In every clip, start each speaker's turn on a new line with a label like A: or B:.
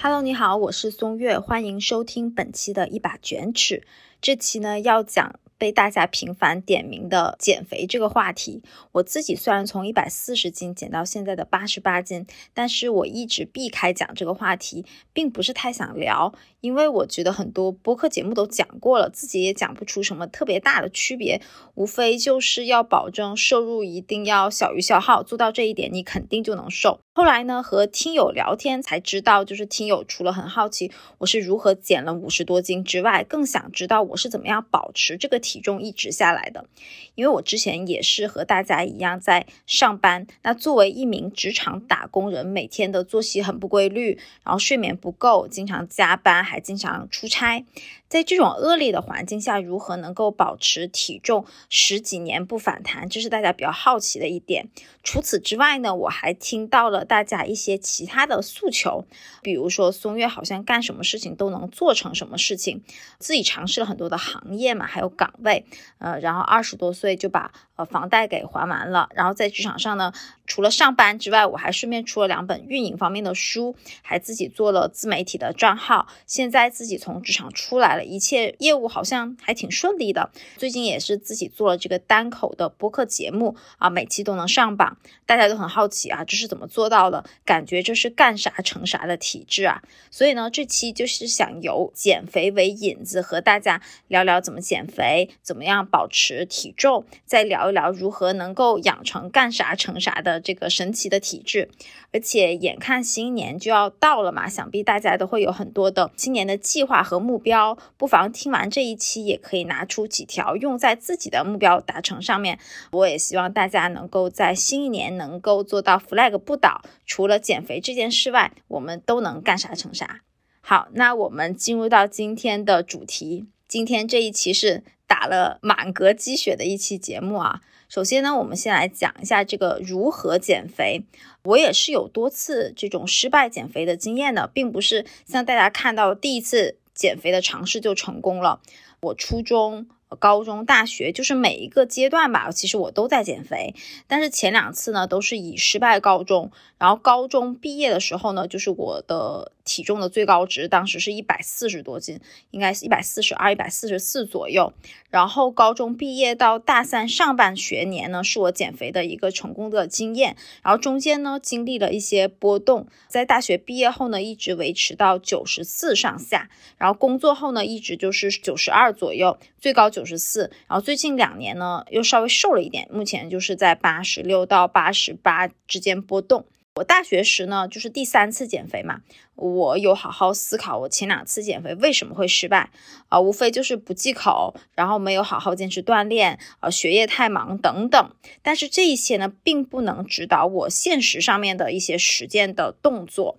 A: Hello，你好，我是松月，欢迎收听本期的一把卷尺。这期呢要讲。被大家频繁点名的减肥这个话题，我自己虽然从一百四十斤减到现在的八十八斤，但是我一直避开讲这个话题，并不是太想聊，因为我觉得很多播客节目都讲过了，自己也讲不出什么特别大的区别，无非就是要保证摄入一定要小于消耗，做到这一点，你肯定就能瘦。后来呢，和听友聊天才知道，就是听友除了很好奇我是如何减了五十多斤之外，更想知道我是怎么样保持这个体重一直下来的。因为我之前也是和大家一样在上班，那作为一名职场打工人，每天的作息很不规律，然后睡眠不够，经常加班，还经常出差。在这种恶劣的环境下，如何能够保持体重十几年不反弹，这是大家比较好奇的一点。除此之外呢，我还听到了大家一些其他的诉求，比如说松月好像干什么事情都能做成什么事情，自己尝试了很多的行业嘛，还有岗位，呃，然后二十多岁就把呃房贷给还完了，然后在职场上呢，除了上班之外，我还顺便出了两本运营方面的书，还自己做了自媒体的账号，现在自己从职场出来了。一切业务好像还挺顺利的，最近也是自己做了这个单口的播客节目啊，每期都能上榜，大家都很好奇啊，这是怎么做到的？感觉这是干啥成啥的体质啊！所以呢，这期就是想由减肥为引子，和大家聊聊怎么减肥，怎么样保持体重，再聊聊如何能够养成干啥成啥的这个神奇的体质。而且眼看新年就要到了嘛，想必大家都会有很多的新年的计划和目标。不妨听完这一期，也可以拿出几条用在自己的目标达成上面。我也希望大家能够在新一年能够做到 flag 不倒。除了减肥这件事外，我们都能干啥成啥。好，那我们进入到今天的主题。今天这一期是打了满格鸡血的一期节目啊。首先呢，我们先来讲一下这个如何减肥。我也是有多次这种失败减肥的经验的，并不是像大家看到第一次。减肥的尝试就成功了。我初中、高中、大学，就是每一个阶段吧，其实我都在减肥。但是前两次呢，都是以失败告终。然后高中毕业的时候呢，就是我的。体重的最高值当时是一百四十多斤，应该是一百四十二、一百四十四左右。然后高中毕业到大三上半学年呢，是我减肥的一个成功的经验。然后中间呢，经历了一些波动，在大学毕业后呢，一直维持到九十四上下。然后工作后呢，一直就是九十二左右，最高九十四。然后最近两年呢，又稍微瘦了一点，目前就是在八十六到八十八之间波动。我大学时呢，就是第三次减肥嘛，我有好好思考我前两次减肥为什么会失败啊，无非就是不忌口，然后没有好好坚持锻炼，呃，学业太忙等等。但是这一些呢，并不能指导我现实上面的一些实践的动作。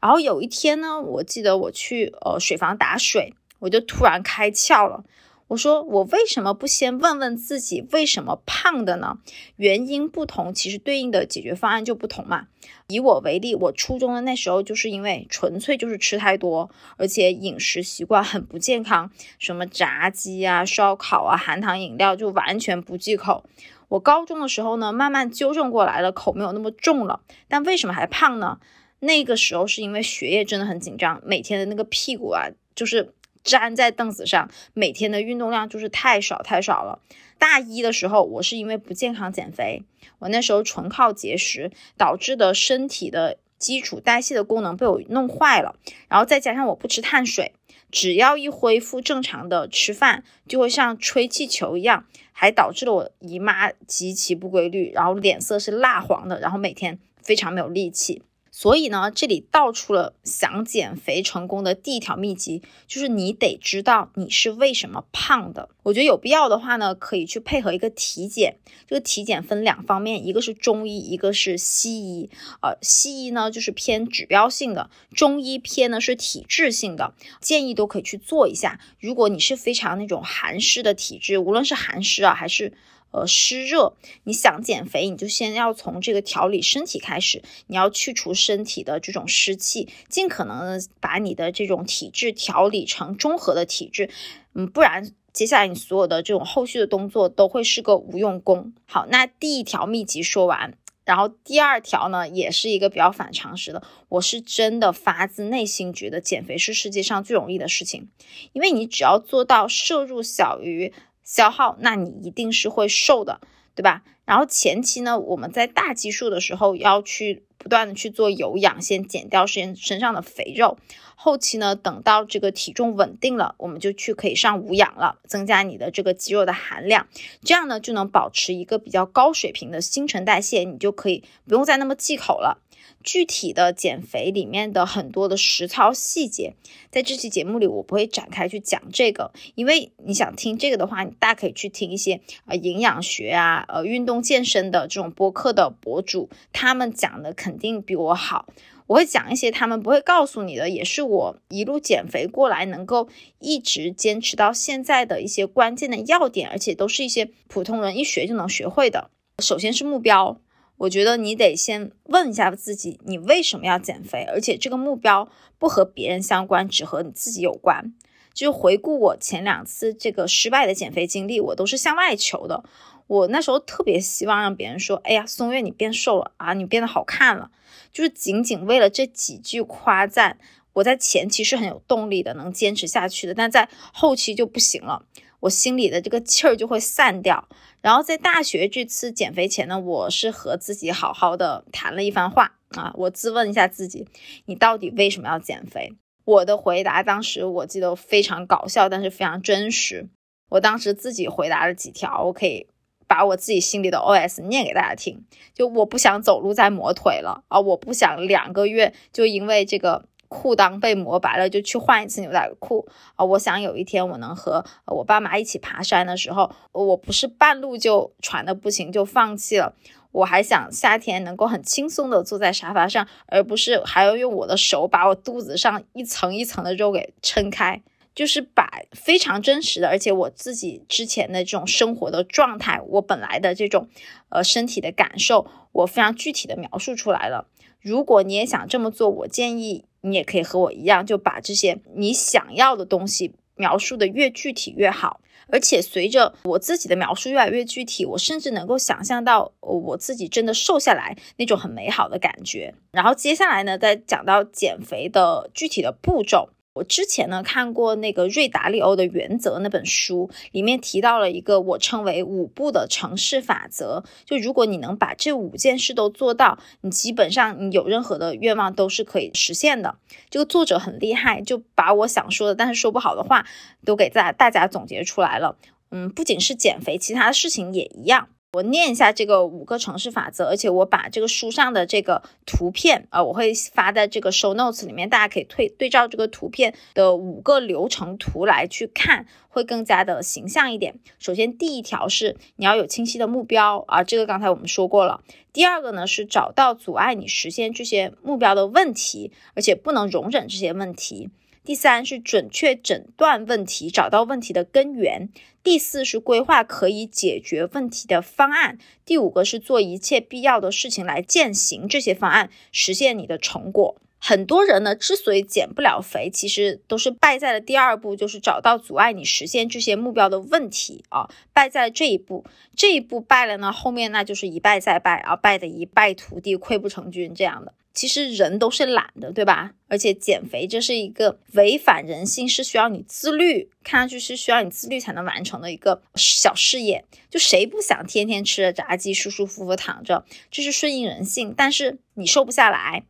A: 然后有一天呢，我记得我去呃水房打水，我就突然开窍了。我说我为什么不先问问自己为什么胖的呢？原因不同，其实对应的解决方案就不同嘛。以我为例，我初中的那时候就是因为纯粹就是吃太多，而且饮食习惯很不健康，什么炸鸡啊、烧烤啊、含糖饮料就完全不忌口。我高中的时候呢，慢慢纠正过来了，口没有那么重了。但为什么还胖呢？那个时候是因为学业真的很紧张，每天的那个屁股啊，就是。粘在凳子上，每天的运动量就是太少太少了。大一的时候，我是因为不健康减肥，我那时候纯靠节食导致的身体的基础代谢的功能被我弄坏了，然后再加上我不吃碳水，只要一恢复正常的吃饭，就会像吹气球一样，还导致了我姨妈极其不规律，然后脸色是蜡黄的，然后每天非常没有力气。所以呢，这里道出了想减肥成功的第一条秘籍，就是你得知道你是为什么胖的。我觉得有必要的话呢，可以去配合一个体检。这个体检分两方面，一个是中医，一个是西医。呃，西医呢就是偏指标性的，中医偏呢是体质性的。建议都可以去做一下。如果你是非常那种寒湿的体质，无论是寒湿啊还是。呃，湿热，你想减肥，你就先要从这个调理身体开始，你要去除身体的这种湿气，尽可能的把你的这种体质调理成中和的体质，嗯，不然接下来你所有的这种后续的动作都会是个无用功。好，那第一条秘籍说完，然后第二条呢，也是一个比较反常识的，我是真的发自内心觉得减肥是世界上最容易的事情，因为你只要做到摄入小于消耗，那你一定是会瘦的，对吧？然后前期呢，我们在大基数的时候要去不断的去做有氧，先减掉身身上的肥肉。后期呢，等到这个体重稳定了，我们就去可以上无氧了，增加你的这个肌肉的含量，这样呢就能保持一个比较高水平的新陈代谢，你就可以不用再那么忌口了。具体的减肥里面的很多的实操细节，在这期节目里我不会展开去讲这个，因为你想听这个的话，你大可以去听一些呃营养学啊、呃运动健身的这种播客的博主，他们讲的肯定比我好。我会讲一些他们不会告诉你的，也是我一路减肥过来能够一直坚持到现在的一些关键的要点，而且都是一些普通人一学就能学会的。首先是目标，我觉得你得先问一下自己，你为什么要减肥？而且这个目标不和别人相关，只和你自己有关。就回顾我前两次这个失败的减肥经历，我都是向外求的。我那时候特别希望让别人说：“哎呀，松月你变瘦了啊，你变得好看了。”就是仅仅为了这几句夸赞，我在前期是很有动力的，能坚持下去的，但在后期就不行了，我心里的这个气儿就会散掉。然后在大学这次减肥前呢，我是和自己好好的谈了一番话啊，我自问一下自己，你到底为什么要减肥？我的回答当时我记得非常搞笑，但是非常真实。我当时自己回答了几条，我可以。把我自己心里的 OS 念给大家听，就我不想走路再磨腿了啊！我不想两个月就因为这个裤裆被磨白了就去换一次牛仔裤啊！我想有一天我能和我爸妈一起爬山的时候，我不是半路就喘的不行就放弃了，我还想夏天能够很轻松的坐在沙发上，而不是还要用我的手把我肚子上一层一层的肉给撑开。就是把非常真实的，而且我自己之前的这种生活的状态，我本来的这种呃身体的感受，我非常具体的描述出来了。如果你也想这么做，我建议你也可以和我一样，就把这些你想要的东西描述的越具体越好。而且随着我自己的描述越来越具体，我甚至能够想象到我自己真的瘦下来那种很美好的感觉。然后接下来呢，再讲到减肥的具体的步骤。我之前呢看过那个瑞达利欧的原则那本书，里面提到了一个我称为五步的城市法则。就如果你能把这五件事都做到，你基本上你有任何的愿望都是可以实现的。这个作者很厉害，就把我想说的但是说不好的话都给大大家总结出来了。嗯，不仅是减肥，其他的事情也一样。我念一下这个五个城市法则，而且我把这个书上的这个图片啊，我会发在这个 show notes 里面，大家可以对对照这个图片的五个流程图来去看，会更加的形象一点。首先，第一条是你要有清晰的目标啊，这个刚才我们说过了。第二个呢是找到阻碍你实现这些目标的问题，而且不能容忍这些问题。第三是准确诊断问题，找到问题的根源。第四是规划可以解决问题的方案。第五个是做一切必要的事情来践行这些方案，实现你的成果。很多人呢，之所以减不了肥，其实都是败在了第二步，就是找到阻碍你实现这些目标的问题啊，败在了这一步。这一步败了呢，后面那就是一败再败啊，败的一败涂地，溃不成军这样的。其实人都是懒的，对吧？而且减肥这是一个违反人性，是需要你自律，看上去是需要你自律才能完成的一个小事业。就谁不想天天吃着炸鸡，舒舒服服躺着？这是顺应人性，但是你瘦不下来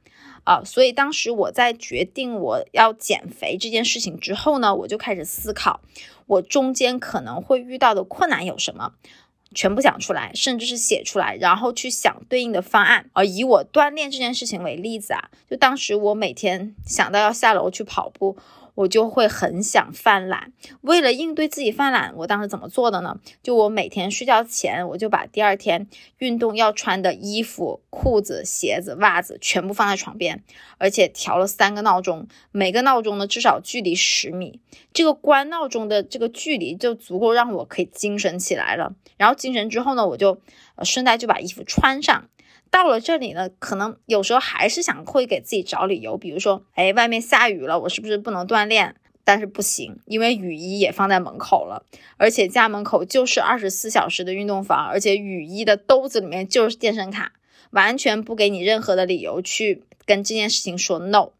A: 啊。所以当时我在决定我要减肥这件事情之后呢，我就开始思考，我中间可能会遇到的困难有什么。全部想出来，甚至是写出来，然后去想对应的方案。而以我锻炼这件事情为例子啊，就当时我每天想到要下楼去跑步。我就会很想犯懒，为了应对自己犯懒，我当时怎么做的呢？就我每天睡觉前，我就把第二天运动要穿的衣服、裤子、鞋子、袜子全部放在床边，而且调了三个闹钟，每个闹钟呢至少距离十米，这个关闹钟的这个距离就足够让我可以精神起来了。然后精神之后呢，我就顺带就把衣服穿上。到了这里呢，可能有时候还是想会给自己找理由，比如说，哎，外面下雨了，我是不是不能锻炼？但是不行，因为雨衣也放在门口了，而且家门口就是二十四小时的运动房，而且雨衣的兜子里面就是健身卡，完全不给你任何的理由去跟这件事情说 no。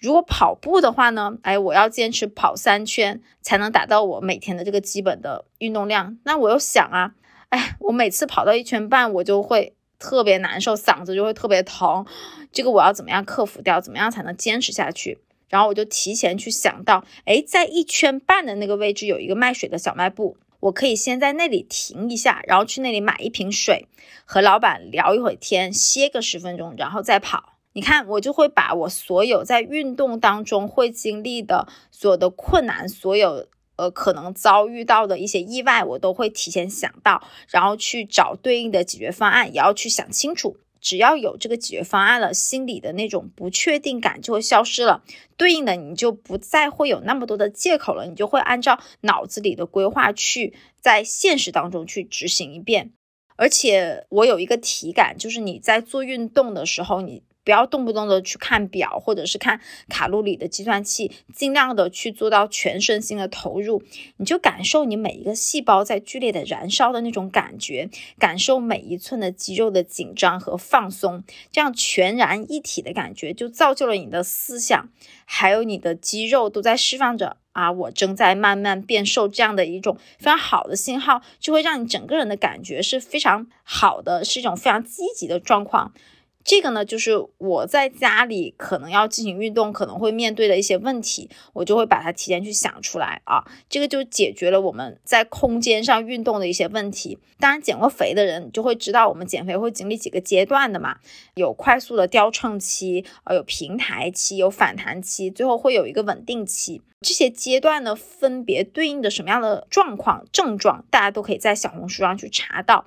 A: 如果跑步的话呢，哎，我要坚持跑三圈才能达到我每天的这个基本的运动量。那我又想啊，哎，我每次跑到一圈半，我就会特别难受，嗓子就会特别疼。这个我要怎么样克服掉？怎么样才能坚持下去？然后我就提前去想到，哎，在一圈半的那个位置有一个卖水的小卖部，我可以先在那里停一下，然后去那里买一瓶水，和老板聊一会天，歇个十分钟，然后再跑。你看，我就会把我所有在运动当中会经历的所有的困难，所有呃可能遭遇到的一些意外，我都会提前想到，然后去找对应的解决方案，也要去想清楚。只要有这个解决方案了，心里的那种不确定感就会消失了，对应的你就不再会有那么多的借口了，你就会按照脑子里的规划去在现实当中去执行一遍。而且我有一个体感，就是你在做运动的时候，你。不要动不动的去看表，或者是看卡路里的计算器，尽量的去做到全身心的投入。你就感受你每一个细胞在剧烈的燃烧的那种感觉，感受每一寸的肌肉的紧张和放松，这样全然一体的感觉，就造就了你的思想，还有你的肌肉都在释放着啊，我正在慢慢变瘦这样的一种非常好的信号，就会让你整个人的感觉是非常好的，是一种非常积极的状况。这个呢，就是我在家里可能要进行运动，可能会面对的一些问题，我就会把它提前去想出来啊。这个就解决了我们在空间上运动的一些问题。当然，减过肥的人就会知道，我们减肥会经历几个阶段的嘛，有快速的掉秤期，呃，有平台期，有反弹期，最后会有一个稳定期。这些阶段呢，分别对应的什么样的状况、症状，大家都可以在小红书上去查到。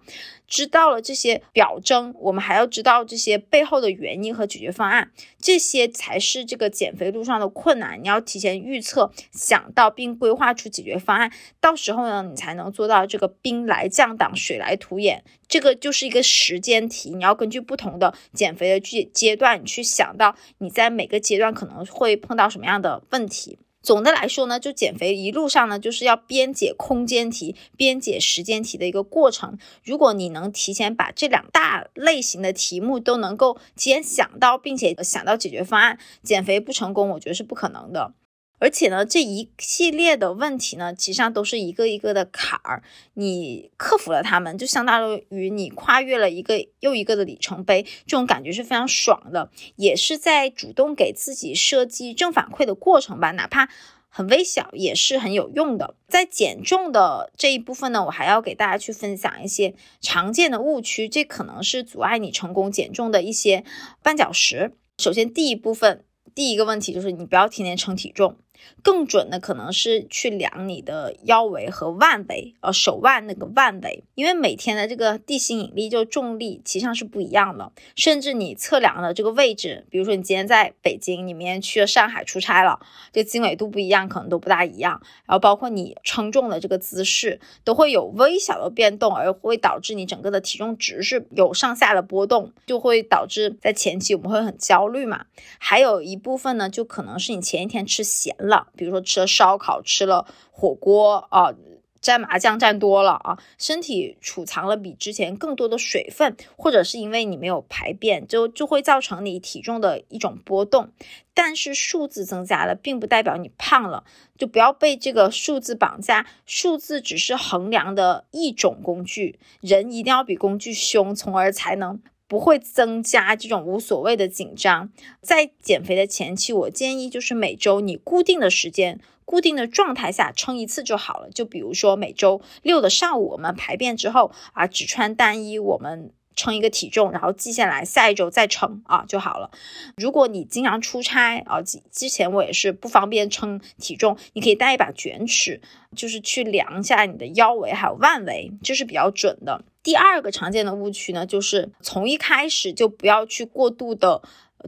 A: 知道了这些表征，我们还要知道这些背后的原因和解决方案，这些才是这个减肥路上的困难。你要提前预测、想到并规划出解决方案，到时候呢，你才能做到这个兵来将挡，水来土掩。这个就是一个时间题，你要根据不同的减肥的阶阶段，你去想到你在每个阶段可能会碰到什么样的问题。总的来说呢，就减肥一路上呢，就是要边解空间题、边解时间题的一个过程。如果你能提前把这两大类型的题目都能够提前想到，并且想到解决方案，减肥不成功，我觉得是不可能的。而且呢，这一系列的问题呢，其实上都是一个一个的坎儿，你克服了它们，就相当于你跨越了一个又一个的里程碑，这种感觉是非常爽的，也是在主动给自己设计正反馈的过程吧，哪怕很微小，也是很有用的。在减重的这一部分呢，我还要给大家去分享一些常见的误区，这可能是阻碍你成功减重的一些绊脚石。首先，第一部分，第一个问题就是你不要天天称体重。更准的可能是去量你的腰围和腕围，呃，手腕那个腕围，因为每天的这个地心引力就重力其实上是不一样的，甚至你测量的这个位置，比如说你今天在北京，你明天去了上海出差了，这经纬度不一样，可能都不大一样。然后包括你称重的这个姿势，都会有微小的变动，而会导致你整个的体重值是有上下的波动，就会导致在前期我们会很焦虑嘛。还有一部分呢，就可能是你前一天吃咸了。比如说吃了烧烤，吃了火锅啊，蘸麻酱蘸多了啊，身体储藏了比之前更多的水分，或者是因为你没有排便，就就会造成你体重的一种波动。但是数字增加了，并不代表你胖了，就不要被这个数字绑架。数字只是衡量的一种工具，人一定要比工具凶，从而才能。不会增加这种无所谓的紧张。在减肥的前期，我建议就是每周你固定的时间、固定的状态下称一次就好了。就比如说每周六的上午，我们排便之后啊，只穿单衣，我们称一个体重，然后记下来，下一周再称啊就好了。如果你经常出差啊，之前我也是不方便称体重，你可以带一把卷尺，就是去量一下你的腰围还有腕围，这是比较准的。第二个常见的误区呢，就是从一开始就不要去过度的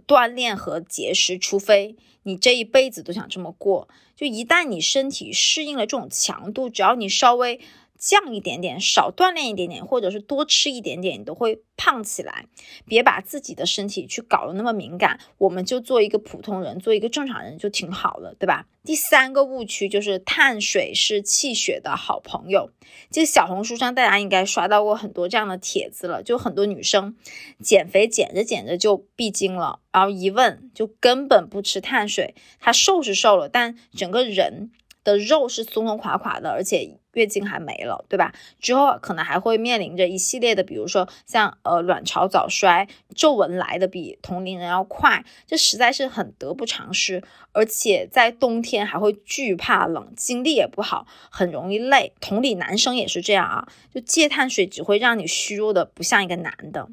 A: 锻炼和节食，除非你这一辈子都想这么过。就一旦你身体适应了这种强度，只要你稍微降一点点，少锻炼一点点，或者是多吃一点点，你都会胖起来。别把自己的身体去搞得那么敏感，我们就做一个普通人，做一个正常人就挺好的，对吧？第三个误区就是碳水是气血的好朋友。这小红书上大家应该刷到过很多这样的帖子了，就很多女生减肥减着减着就闭经了，然后一问就根本不吃碳水，她瘦是瘦了，但整个人。的肉是松松垮垮的，而且月经还没了，对吧？之后可能还会面临着一系列的，比如说像呃卵巢早衰、皱纹来的比同龄人要快，这实在是很得不偿失。而且在冬天还会惧怕冷，精力也不好，很容易累。同理，男生也是这样啊，就戒碳水只会让你虚弱的不像一个男的。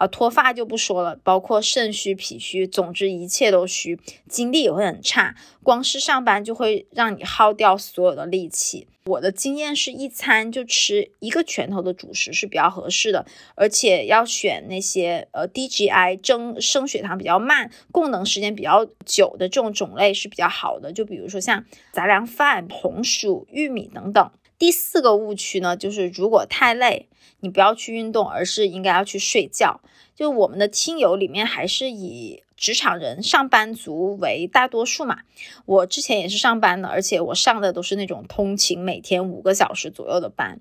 A: 啊，脱发就不说了，包括肾虚、脾虚，总之一切都虚，精力也会很差。光是上班就会让你耗掉所有的力气。我的经验是一餐就吃一个拳头的主食是比较合适的，而且要选那些呃低 GI、增升血糖比较慢、供能时间比较久的这种种类是比较好的。就比如说像杂粮饭、红薯、玉米等等。第四个误区呢，就是如果太累。你不要去运动，而是应该要去睡觉。就我们的听友里面，还是以职场人、上班族为大多数嘛。我之前也是上班的，而且我上的都是那种通勤每天五个小时左右的班。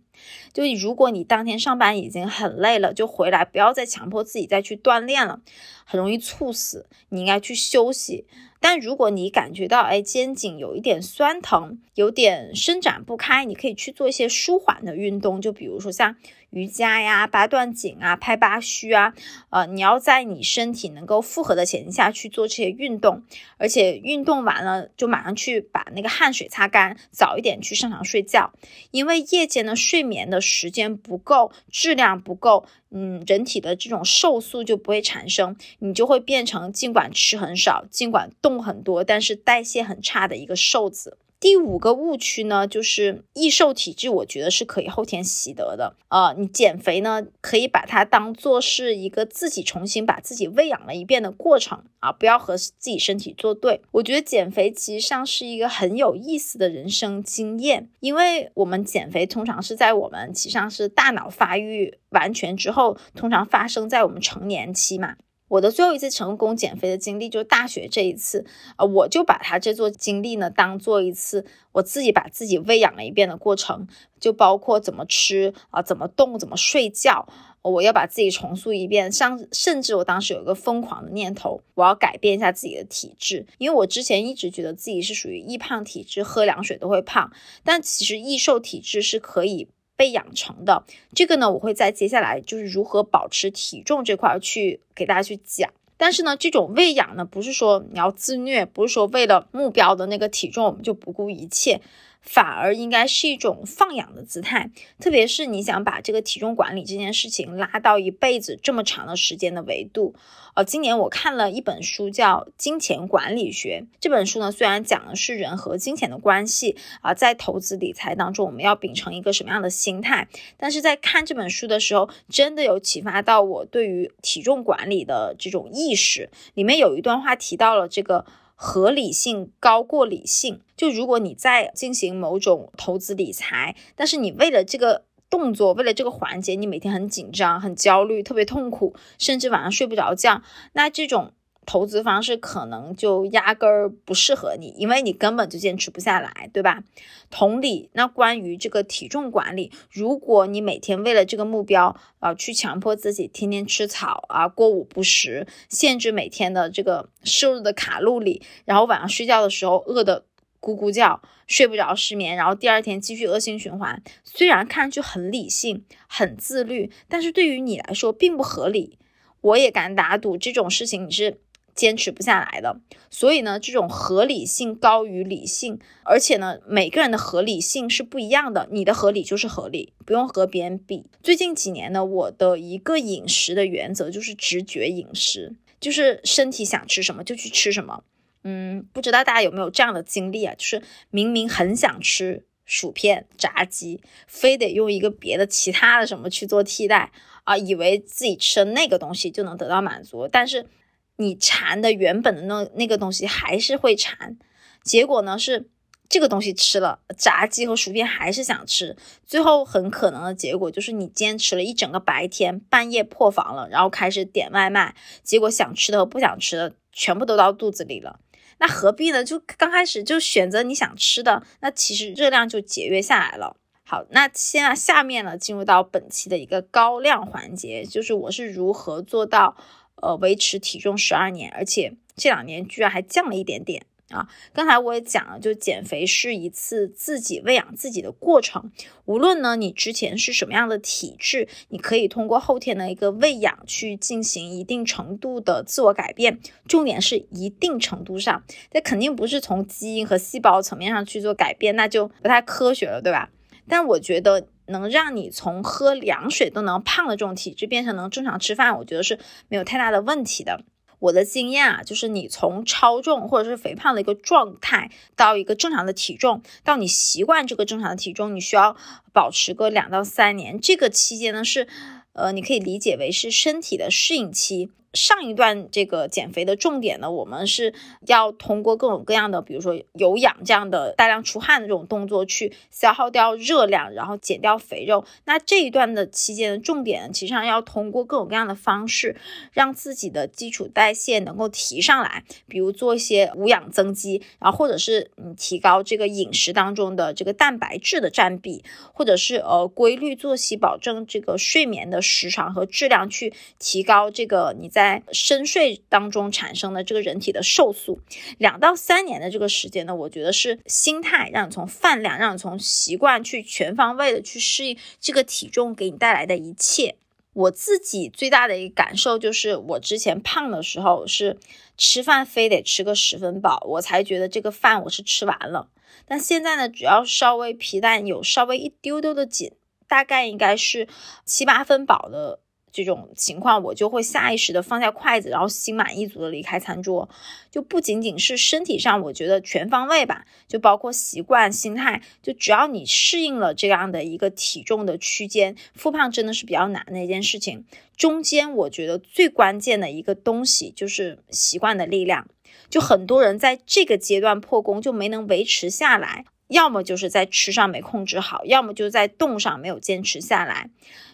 A: 就如果你当天上班已经很累了，就回来不要再强迫自己再去锻炼了，很容易猝死。你应该去休息。但如果你感觉到哎肩颈有一点酸疼，有点伸展不开，你可以去做一些舒缓的运动，就比如说像。瑜伽呀，八段锦啊，拍八虚啊，呃，你要在你身体能够负荷的前下去做这些运动，而且运动完了就马上去把那个汗水擦干，早一点去上床睡觉，因为夜间的睡眠的时间不够，质量不够，嗯，人体的这种瘦素就不会产生，你就会变成尽管吃很少，尽管动很多，但是代谢很差的一个瘦子。第五个误区呢，就是易瘦体质，我觉得是可以后天习得的。呃，你减肥呢，可以把它当做是一个自己重新把自己喂养了一遍的过程啊，不要和自己身体作对。我觉得减肥其实上是一个很有意思的人生经验，因为我们减肥通常是在我们其实上是大脑发育完全之后，通常发生在我们成年期嘛。我的最后一次成功减肥的经历就是大学这一次，啊，我就把它这座经历呢当做一次我自己把自己喂养了一遍的过程，就包括怎么吃啊，怎么动，怎么睡觉，我要把自己重塑一遍。像甚至我当时有一个疯狂的念头，我要改变一下自己的体质，因为我之前一直觉得自己是属于易胖体质，喝凉水都会胖，但其实易瘦体质是可以。被养成的这个呢，我会在接下来就是如何保持体重这块去给大家去讲。但是呢，这种喂养呢，不是说你要自虐，不是说为了目标的那个体重我们就不顾一切。反而应该是一种放养的姿态，特别是你想把这个体重管理这件事情拉到一辈子这么长的时间的维度。呃，今年我看了一本书，叫《金钱管理学》。这本书呢，虽然讲的是人和金钱的关系啊，在投资理财当中，我们要秉承一个什么样的心态，但是在看这本书的时候，真的有启发到我对于体重管理的这种意识。里面有一段话提到了这个。合理性高过理性，就如果你在进行某种投资理财，但是你为了这个动作，为了这个环节，你每天很紧张、很焦虑、特别痛苦，甚至晚上睡不着觉，那这种。投资方式可能就压根儿不适合你，因为你根本就坚持不下来，对吧？同理，那关于这个体重管理，如果你每天为了这个目标啊，去强迫自己天天吃草啊，过午不食，限制每天的这个摄入的卡路里，然后晚上睡觉的时候饿得咕咕叫，睡不着，失眠，然后第二天继续恶性循环。虽然看上去很理性、很自律，但是对于你来说并不合理。我也敢打赌，这种事情你是。坚持不下来的，所以呢，这种合理性高于理性，而且呢，每个人的合理性是不一样的。你的合理就是合理，不用和别人比。最近几年呢，我的一个饮食的原则就是直觉饮食，就是身体想吃什么就去吃什么。嗯，不知道大家有没有这样的经历啊？就是明明很想吃薯片、炸鸡，非得用一个别的其他的什么去做替代啊，以为自己吃那个东西就能得到满足，但是。你馋的原本的那那个东西还是会馋，结果呢是这个东西吃了，炸鸡和薯片还是想吃，最后很可能的结果就是你坚持了一整个白天，半夜破防了，然后开始点外卖，结果想吃的和不想吃的全部都到肚子里了。那何必呢？就刚开始就选择你想吃的，那其实热量就节约下来了。好，那现在下面呢，进入到本期的一个高亮环节，就是我是如何做到呃维持体重十二年，而且这两年居然还降了一点点。啊，刚才我也讲了，就减肥是一次自己喂养自己的过程。无论呢你之前是什么样的体质，你可以通过后天的一个喂养去进行一定程度的自我改变。重点是一定程度上，这肯定不是从基因和细胞层面上去做改变，那就不太科学了，对吧？但我觉得能让你从喝凉水都能胖的这种体质变成能正常吃饭，我觉得是没有太大的问题的。我的经验啊，就是你从超重或者是肥胖的一个状态，到一个正常的体重，到你习惯这个正常的体重，你需要保持个两到三年。这个期间呢，是，呃，你可以理解为是身体的适应期。上一段这个减肥的重点呢，我们是要通过各种各样的，比如说有氧这样的大量出汗的这种动作去消耗掉热量，然后减掉肥肉。那这一段的期间的重点，其实上要通过各种各样的方式，让自己的基础代谢能够提上来，比如做一些无氧增肌，然后或者是你提高这个饮食当中的这个蛋白质的占比，或者是呃规律作息，保证这个睡眠的时长和质量，去提高这个你在。在深睡当中产生的这个人体的瘦素，两到三年的这个时间呢，我觉得是心态让你从饭量，让你从习惯去全方位的去适应这个体重给你带来的一切。我自己最大的一个感受就是，我之前胖的时候是吃饭非得吃个十分饱，我才觉得这个饭我是吃完了。但现在呢，只要稍微皮蛋有稍微一丢丢的紧，大概应该是七八分饱的。这种情况，我就会下意识的放下筷子，然后心满意足的离开餐桌。就不仅仅是身体上，我觉得全方位吧，就包括习惯、心态。就只要你适应了这样的一个体重的区间，复胖真的是比较难的一件事情。中间我觉得最关键的一个东西就是习惯的力量。就很多人在这个阶段破功，就没能维持下来。要么就是在吃上没控制好，要么就在动上没有坚持下来。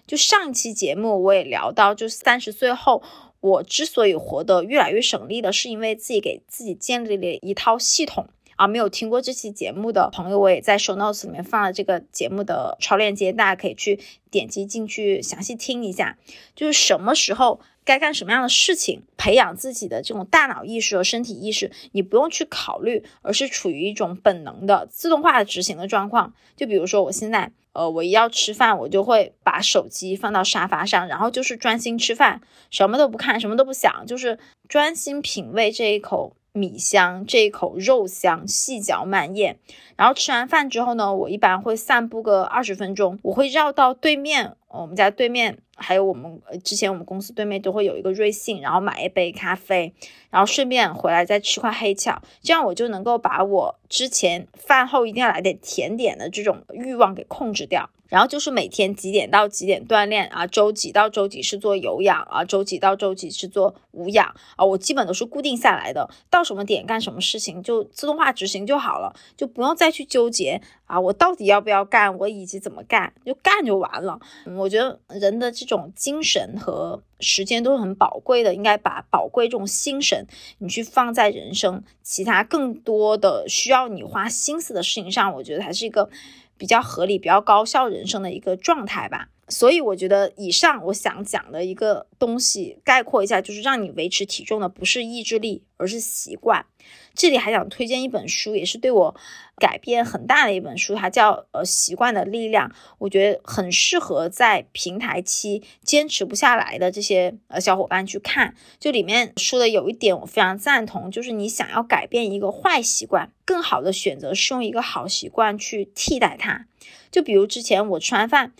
A: 就上一期节目我也聊到，就三十岁后，我之所以活得越来越省力了，是因为自己给自己建立了一套系统啊。没有听过这期节目的朋友，我也在 show notes 里面放了这个节目的超链接，大家可以去点击进去详细听一下。就是什么时候。该干什么样的事情，培养自己的这种大脑意识和身体意识，你不用去考虑，而是处于一种本能的自动化的执行的状况。就比如说，我现在，呃，我一要吃饭，我就会把手机放到沙发上，然后就是专心吃饭，什么都不看，什么都不想，就是专心品味这一口米香，这一口肉香，细嚼慢咽。然后吃完饭之后呢，我一般会散步个二十分钟，我会绕到对面，我们家对面。还有我们之前我们公司对面都会有一个瑞幸，然后买一杯咖啡，然后顺便回来再吃块黑巧，这样我就能够把我之前饭后一定要来点甜点的这种欲望给控制掉。然后就是每天几点到几点锻炼啊，周几到周几是做有氧啊，周几到周几是做无氧啊，我基本都是固定下来的，到什么点干什么事情就自动化执行就好了，就不用再去纠结啊，我到底要不要干，我以及怎么干，就干就完了。我觉得人的这种精神和时间都是很宝贵的，应该把宝贵这种心神你去放在人生其他更多的需要你花心思的事情上，我觉得还是一个。比较合理、比较高效人生的一个状态吧，所以我觉得以上我想讲的一个东西概括一下，就是让你维持体重的不是意志力，而是习惯。这里还想推荐一本书，也是对我改变很大的一本书，它叫《呃习惯的力量》，我觉得很适合在平台期坚持不下来的这些呃小伙伴去看。就里面说的有一点我非常赞同，就是你想要改变一个坏习惯，更好的选择是用一个好习惯去替代它。就比如之前我吃完饭。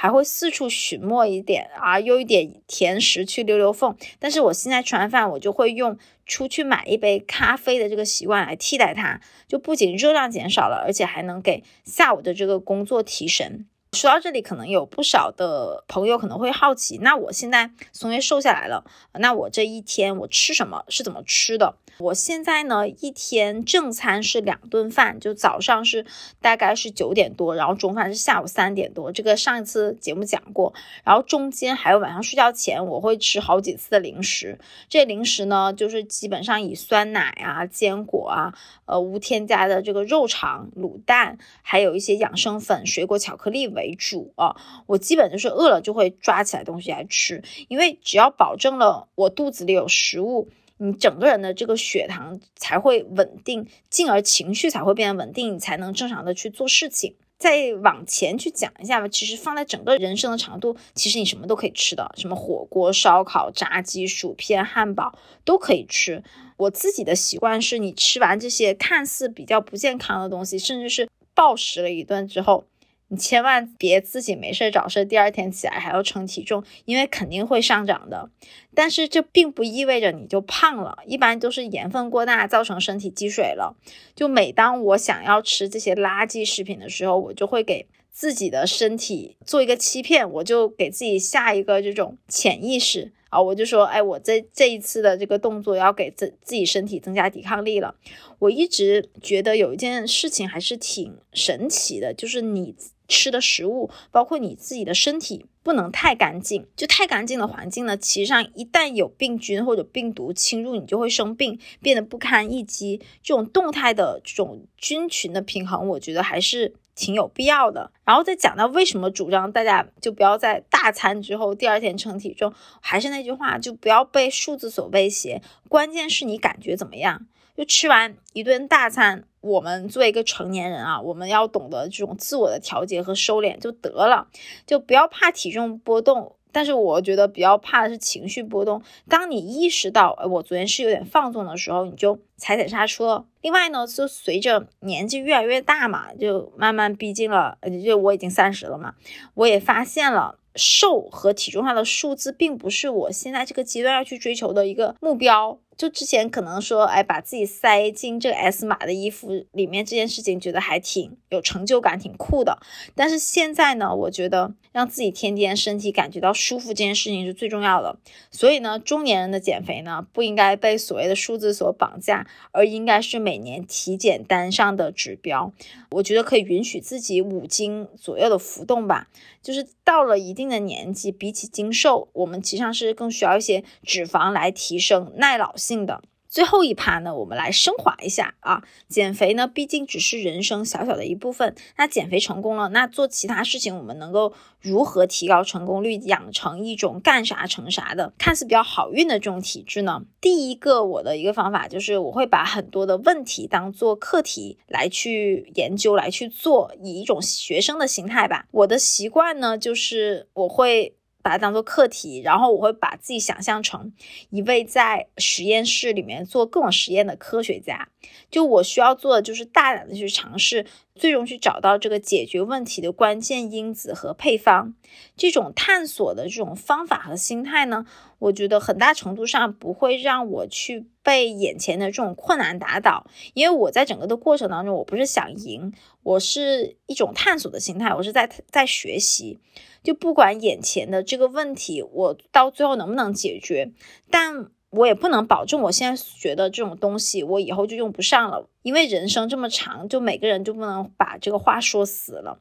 A: 还会四处寻摸一点啊，又一点甜食去溜溜缝。但是我现在吃完饭，我就会用出去买一杯咖啡的这个习惯来替代它，就不仅热量减少了，而且还能给下午的这个工作提神。说到这里，可能有不少的朋友可能会好奇，那我现在从月瘦下来了，那我这一天我吃什么是怎么吃的？我现在呢，一天正餐是两顿饭，就早上是大概是九点多，然后中饭是下午三点多，这个上一次节目讲过。然后中间还有晚上睡觉前，我会吃好几次的零食。这零食呢，就是基本上以酸奶啊、坚果啊、呃无添加的这个肉肠、卤蛋，还有一些养生粉、水果、巧克力为主啊。我基本就是饿了就会抓起来东西来吃，因为只要保证了我肚子里有食物。你整个人的这个血糖才会稳定，进而情绪才会变得稳定，你才能正常的去做事情。再往前去讲一下吧，其实放在整个人生的长度，其实你什么都可以吃的，什么火锅、烧烤、炸鸡、薯片、汉堡都可以吃。我自己的习惯是，你吃完这些看似比较不健康的东西，甚至是暴食了一顿之后。你千万别自己没事找事，第二天起来还要称体重，因为肯定会上涨的。但是这并不意味着你就胖了，一般都是盐分过大造成身体积水了。就每当我想要吃这些垃圾食品的时候，我就会给自己的身体做一个欺骗，我就给自己下一个这种潜意识。啊，我就说，哎，我这这一次的这个动作要给自自己身体增加抵抗力了。我一直觉得有一件事情还是挺神奇的，就是你吃的食物，包括你自己的身体，不能太干净。就太干净的环境呢，其实上一旦有病菌或者病毒侵入，你就会生病，变得不堪一击。这种动态的这种菌群的平衡，我觉得还是。挺有必要的，然后再讲到为什么主张大家就不要在大餐之后第二天称体重，还是那句话，就不要被数字所威胁，关键是你感觉怎么样。就吃完一顿大餐，我们作为一个成年人啊，我们要懂得这种自我的调节和收敛就得了，就不要怕体重波动。但是我觉得比较怕的是情绪波动。当你意识到，我昨天是有点放纵的时候，你就踩踩刹车。另外呢，就随着年纪越来越大嘛，就慢慢逼近了，就我已经三十了嘛，我也发现了。瘦和体重上的数字，并不是我现在这个阶段要去追求的一个目标。就之前可能说，哎，把自己塞进这个 S 码的衣服里面这件事情，觉得还挺有成就感，挺酷的。但是现在呢，我觉得让自己天天身体感觉到舒服这件事情是最重要的。所以呢，中年人的减肥呢，不应该被所谓的数字所绑架，而应该是每年体检单上的指标。我觉得可以允许自己五斤左右的浮动吧。就是到了一定的年纪，比起精瘦，我们其实上是更需要一些脂肪来提升耐老性性的。最后一趴呢，我们来升华一下啊，减肥呢，毕竟只是人生小小的一部分。那减肥成功了，那做其他事情，我们能够如何提高成功率，养成一种干啥成啥的，看似比较好运的这种体质呢？第一个，我的一个方法就是，我会把很多的问题当做课题来去研究，来去做，以一种学生的心态吧。我的习惯呢，就是我会。把它当做课题，然后我会把自己想象成一位在实验室里面做各种实验的科学家。就我需要做的就是大胆的去尝试，最终去找到这个解决问题的关键因子和配方。这种探索的这种方法和心态呢，我觉得很大程度上不会让我去被眼前的这种困难打倒，因为我在整个的过程当中，我不是想赢，我是一种探索的心态，我是在在学习。就不管眼前的这个问题，我到最后能不能解决，但我也不能保证我现在学的这种东西，我以后就用不上了。因为人生这么长，就每个人就不能把这个话说死了。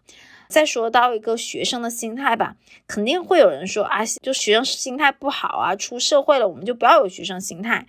A: 再说到一个学生的心态吧，肯定会有人说啊，就学生心态不好啊，出社会了我们就不要有学生心态。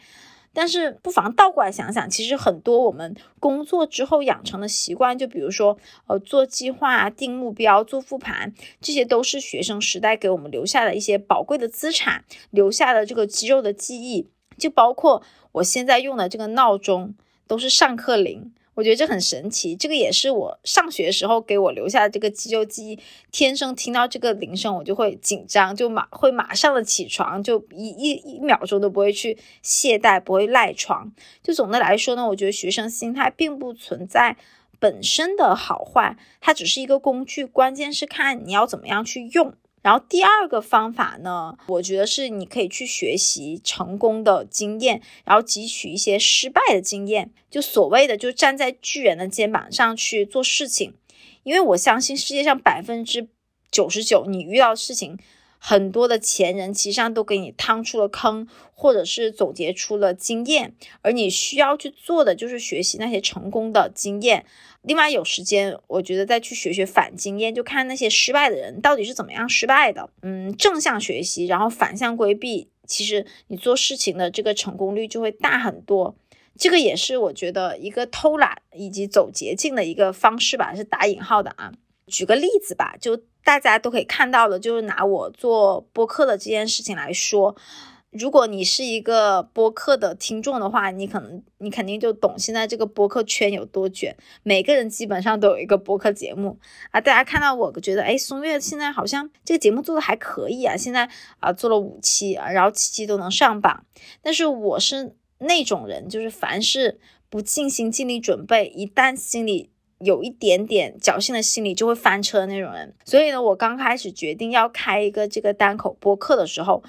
A: 但是不妨倒过来想想，其实很多我们工作之后养成的习惯，就比如说呃做计划、定目标、做复盘，这些都是学生时代给我们留下的一些宝贵的资产，留下的这个肌肉的记忆，就包括我现在用的这个闹钟，都是上课铃。我觉得这很神奇，这个也是我上学时候给我留下的这个肌肉记忆。天生听到这个铃声，我就会紧张，就马会马上的起床，就一一一秒钟都不会去懈怠，不会赖床。就总的来说呢，我觉得学生心态并不存在本身的好坏，它只是一个工具，关键是看你要怎么样去用。然后第二个方法呢，我觉得是你可以去学习成功的经验，然后汲取一些失败的经验，就所谓的就站在巨人的肩膀上去做事情。因为我相信世界上百分之九十九你遇到事情很多的前人其实上都给你趟出了坑，或者是总结出了经验，而你需要去做的就是学习那些成功的经验。另外有时间，我觉得再去学学反经验，就看那些失败的人到底是怎么样失败的。嗯，正向学习，然后反向规避，其实你做事情的这个成功率就会大很多。这个也是我觉得一个偷懒以及走捷径的一个方式吧，是打引号的啊。举个例子吧，就大家都可以看到的，就是拿我做播客的这件事情来说。如果你是一个播客的听众的话，你可能你肯定就懂现在这个播客圈有多卷，每个人基本上都有一个播客节目啊。大家看到我觉得，哎，松月现在好像这个节目做的还可以啊，现在啊做了五期啊，然后七期都能上榜。但是我是那种人，就是凡是不尽心尽力准备，一旦心里有一点点侥幸的心理，就会翻车的那种人。所以呢，我刚开始决定要开一个这个单口播客的时候。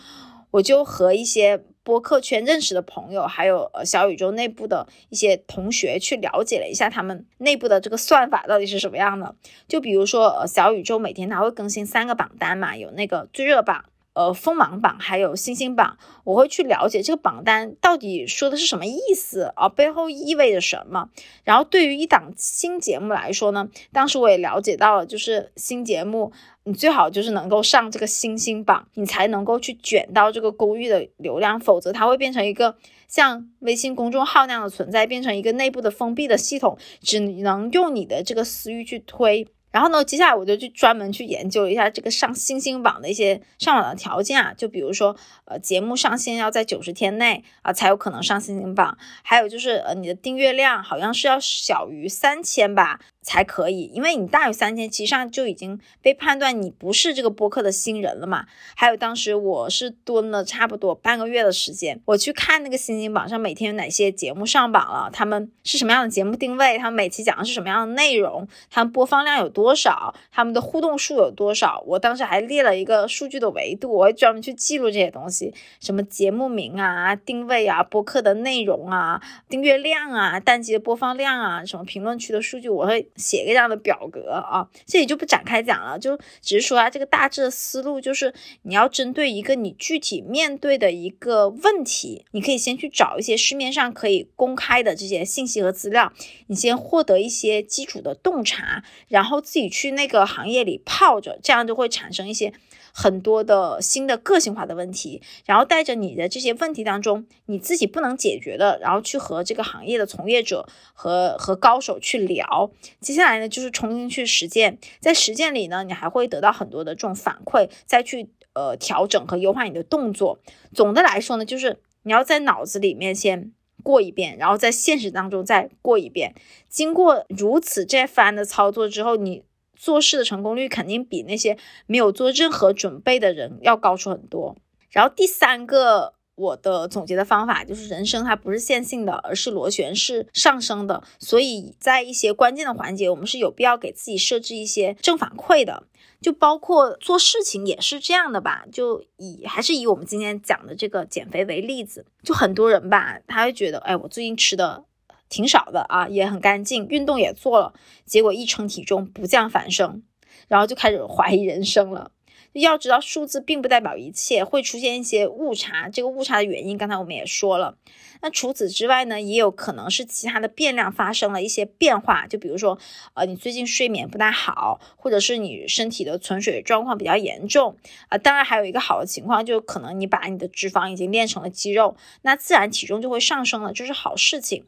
A: 我就和一些播客圈认识的朋友，还有呃小宇宙内部的一些同学去了解了一下他们内部的这个算法到底是什么样的。就比如说呃小宇宙每天它会更新三个榜单嘛，有那个最热榜。呃，锋芒榜还有星星榜，我会去了解这个榜单到底说的是什么意思啊，背后意味着什么。然后对于一档新节目来说呢，当时我也了解到了，就是新节目你最好就是能够上这个星星榜，你才能够去卷到这个公寓的流量，否则它会变成一个像微信公众号那样的存在，变成一个内部的封闭的系统，只能用你的这个私域去推。然后呢，接下来我就去专门去研究一下这个上星星榜的一些上网的条件啊，就比如说，呃，节目上线要在九十天内啊才有可能上星星榜，还有就是呃你的订阅量好像是要小于三千吧。才可以，因为你大于三千，其实上就已经被判断你不是这个播客的新人了嘛。还有当时我是蹲了差不多半个月的时间，我去看那个星星榜上每天有哪些节目上榜了，他们是什么样的节目定位，他们每期讲的是什么样的内容，他们播放量有多少，他们的互动数有多少。我当时还列了一个数据的维度，我专门去记录这些东西，什么节目名啊、定位啊、播客的内容啊、订阅量啊、单集的播放量啊、什么评论区的数据，我会。写个这样的表格啊，这里就不展开讲了，就只是说啊，这个大致的思路就是你要针对一个你具体面对的一个问题，你可以先去找一些市面上可以公开的这些信息和资料，你先获得一些基础的洞察，然后自己去那个行业里泡着，这样就会产生一些。很多的新的个性化的问题，然后带着你的这些问题当中，你自己不能解决的，然后去和这个行业的从业者和和高手去聊。接下来呢，就是重新去实践，在实践里呢，你还会得到很多的这种反馈，再去呃调整和优化你的动作。总的来说呢，就是你要在脑子里面先过一遍，然后在现实当中再过一遍。经过如此这番的操作之后，你。做事的成功率肯定比那些没有做任何准备的人要高出很多。然后第三个我的总结的方法就是，人生它不是线性的，而是螺旋式上升的。所以在一些关键的环节，我们是有必要给自己设置一些正反馈的。就包括做事情也是这样的吧。就以还是以我们今天讲的这个减肥为例子，就很多人吧，他会觉得，哎，我最近吃的。挺少的啊，也很干净，运动也做了，结果一称体重不降反升，然后就开始怀疑人生了。要知道数字并不代表一切，会出现一些误差，这个误差的原因刚才我们也说了。那除此之外呢，也有可能是其他的变量发生了一些变化，就比如说，呃，你最近睡眠不太好，或者是你身体的存水状况比较严重啊。当然还有一个好的情况，就可能你把你的脂肪已经练成了肌肉，那自然体重就会上升了，这是好事情。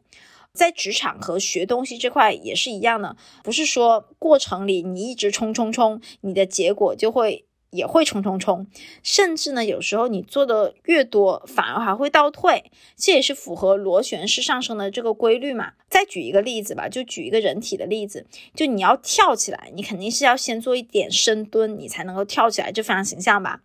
A: 在职场和学东西这块也是一样的，不是说过程里你一直冲冲冲，你的结果就会也会冲冲冲，甚至呢，有时候你做的越多，反而还会倒退，这也是符合螺旋式上升的这个规律嘛。再举一个例子吧，就举一个人体的例子，就你要跳起来，你肯定是要先做一点深蹲，你才能够跳起来，这非常形象吧。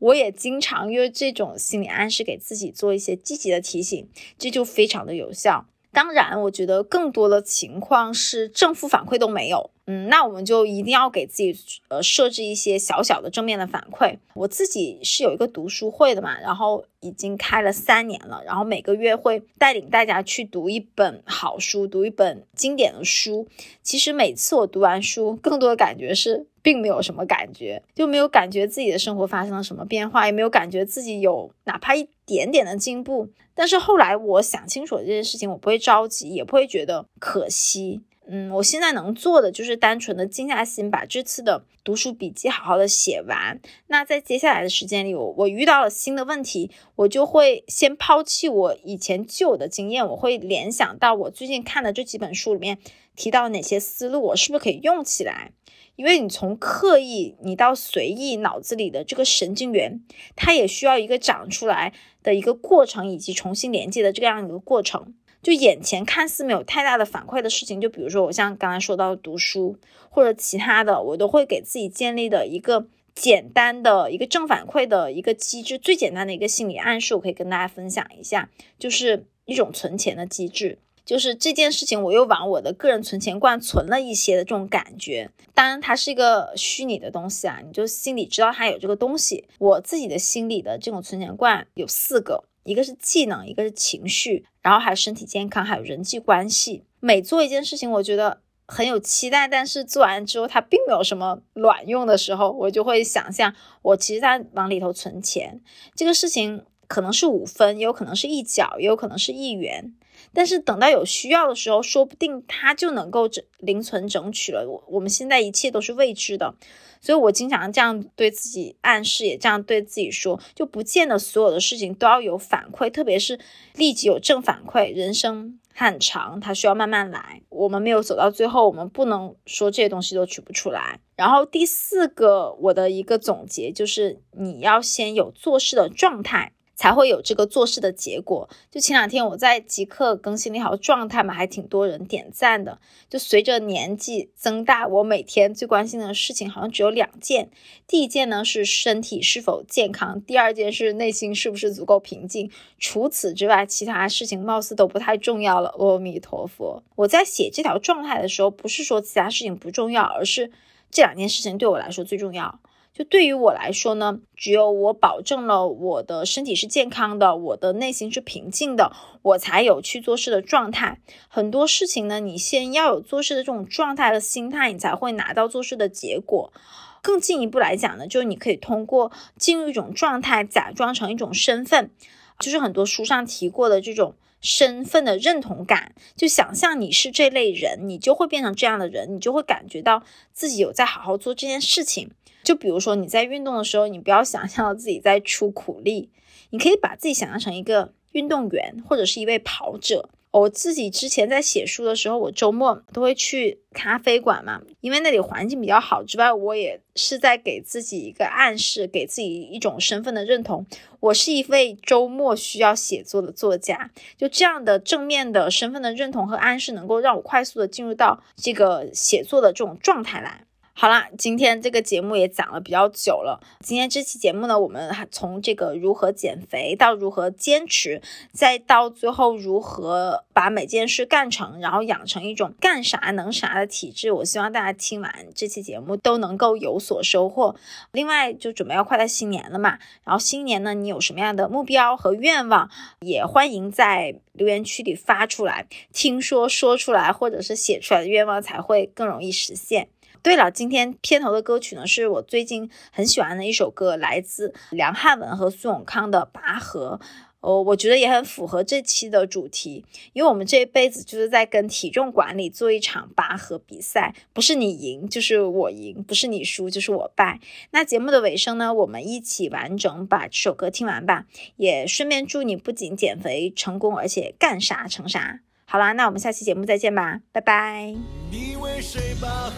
A: 我也经常用这种心理暗示给自己做一些积极的提醒，这就非常的有效。当然，我觉得更多的情况是正负反馈都没有，嗯，那我们就一定要给自己呃设置一些小小的正面的反馈。我自己是有一个读书会的嘛，然后已经开了三年了，然后每个月会带领大家去读一本好书，读一本经典的书。其实每次我读完书，更多的感觉是并没有什么感觉，就没有感觉自己的生活发生了什么变化，也没有感觉自己有哪怕一点点的进步。但是后来我想清楚这件事情，我不会着急，也不会觉得可惜。嗯，我现在能做的就是单纯的静下心，把这次的读书笔记好好的写完。那在接下来的时间里，我我遇到了新的问题，我就会先抛弃我以前旧的经验，我会联想到我最近看的这几本书里面提到哪些思路，我是不是可以用起来？因为你从刻意你到随意，脑子里的这个神经元，它也需要一个长出来的一个过程，以及重新连接的这样一个过程。就眼前看似没有太大的反馈的事情，就比如说我像刚才说到读书或者其他的，我都会给自己建立的一个简单的一个正反馈的一个机制。最简单的一个心理暗示，我可以跟大家分享一下，就是一种存钱的机制。就是这件事情，我又往我的个人存钱罐存了一些的这种感觉。当然，它是一个虚拟的东西啊，你就心里知道它有这个东西。我自己的心里的这种存钱罐有四个。一个是技能，一个是情绪，然后还有身体健康，还有人际关系。每做一件事情，我觉得很有期待，但是做完之后它并没有什么卵用的时候，我就会想象，我其实在往里头存钱。这个事情可能是五分，也有可能是一角，也有可能是一元。但是等到有需要的时候，说不定他就能够整零存整取了。我我们现在一切都是未知的。所以我经常这样对自己暗示，也这样对自己说，就不见得所有的事情都要有反馈，特别是立即有正反馈。人生很长，它需要慢慢来。我们没有走到最后，我们不能说这些东西都取不出来。然后第四个，我的一个总结就是，你要先有做事的状态。才会有这个做事的结果。就前两天我在极客更新了一条状态嘛，还挺多人点赞的。就随着年纪增大，我每天最关心的事情好像只有两件。第一件呢是身体是否健康，第二件是内心是不是足够平静。除此之外，其他事情貌似都不太重要了。阿弥陀佛。我在写这条状态的时候，不是说其他事情不重要，而是这两件事情对我来说最重要。就对于我来说呢，只有我保证了我的身体是健康的，我的内心是平静的，我才有去做事的状态。很多事情呢，你先要有做事的这种状态和心态，你才会拿到做事的结果。更进一步来讲呢，就是你可以通过进入一种状态，假装成一种身份，就是很多书上提过的这种身份的认同感。就想象你是这类人，你就会变成这样的人，你就会感觉到自己有在好好做这件事情。就比如说你在运动的时候，你不要想象自己在出苦力，你可以把自己想象成一个运动员或者是一位跑者。我自己之前在写书的时候，我周末都会去咖啡馆嘛，因为那里环境比较好。之外，我也是在给自己一个暗示，给自己一种身份的认同。我是一位周末需要写作的作家，就这样的正面的身份的认同和暗示，能够让我快速的进入到这个写作的这种状态来。好啦，今天这个节目也讲了比较久了。今天这期节目呢，我们还从这个如何减肥到如何坚持，再到最后如何把每件事干成，然后养成一种干啥能啥的体质。我希望大家听完这期节目都能够有所收获。另外，就准备要快到新年了嘛，然后新年呢，你有什么样的目标和愿望，也欢迎在留言区里发出来。听说说出来或者是写出来的愿望才会更容易实现。对了，今天片头的歌曲呢，是我最近很喜欢的一首歌，来自梁汉文和苏永康的《拔河》。哦，我觉得也很符合这期的主题，因为我们这一辈子就是在跟体重管理做一场拔河比赛，不是你赢就是我赢，不是你输就是我败。那节目的尾声呢，我们一起完整把这首歌听完吧，也顺便祝你不仅减肥成功，而且干啥成啥。好啦，那我们下期节目再见吧，拜拜。你为谁拔河？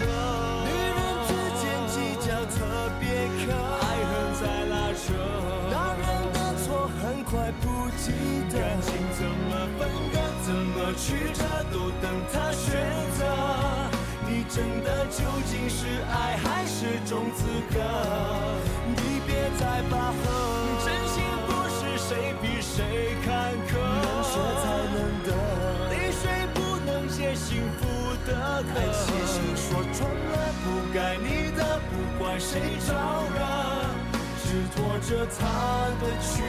A: 女人之间计较特别可爱恨在拉扯，男人的错很快不记得，感情怎么分割，怎么曲折，都等他选择。你真的究竟是爱还是种资格？你别再拔河，真心不是谁比谁能得。幸福的歌，爱写信说穿。
B: 该你的，不管谁招惹，只拖着他的躯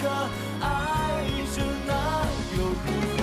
B: 壳，爱着那又如何？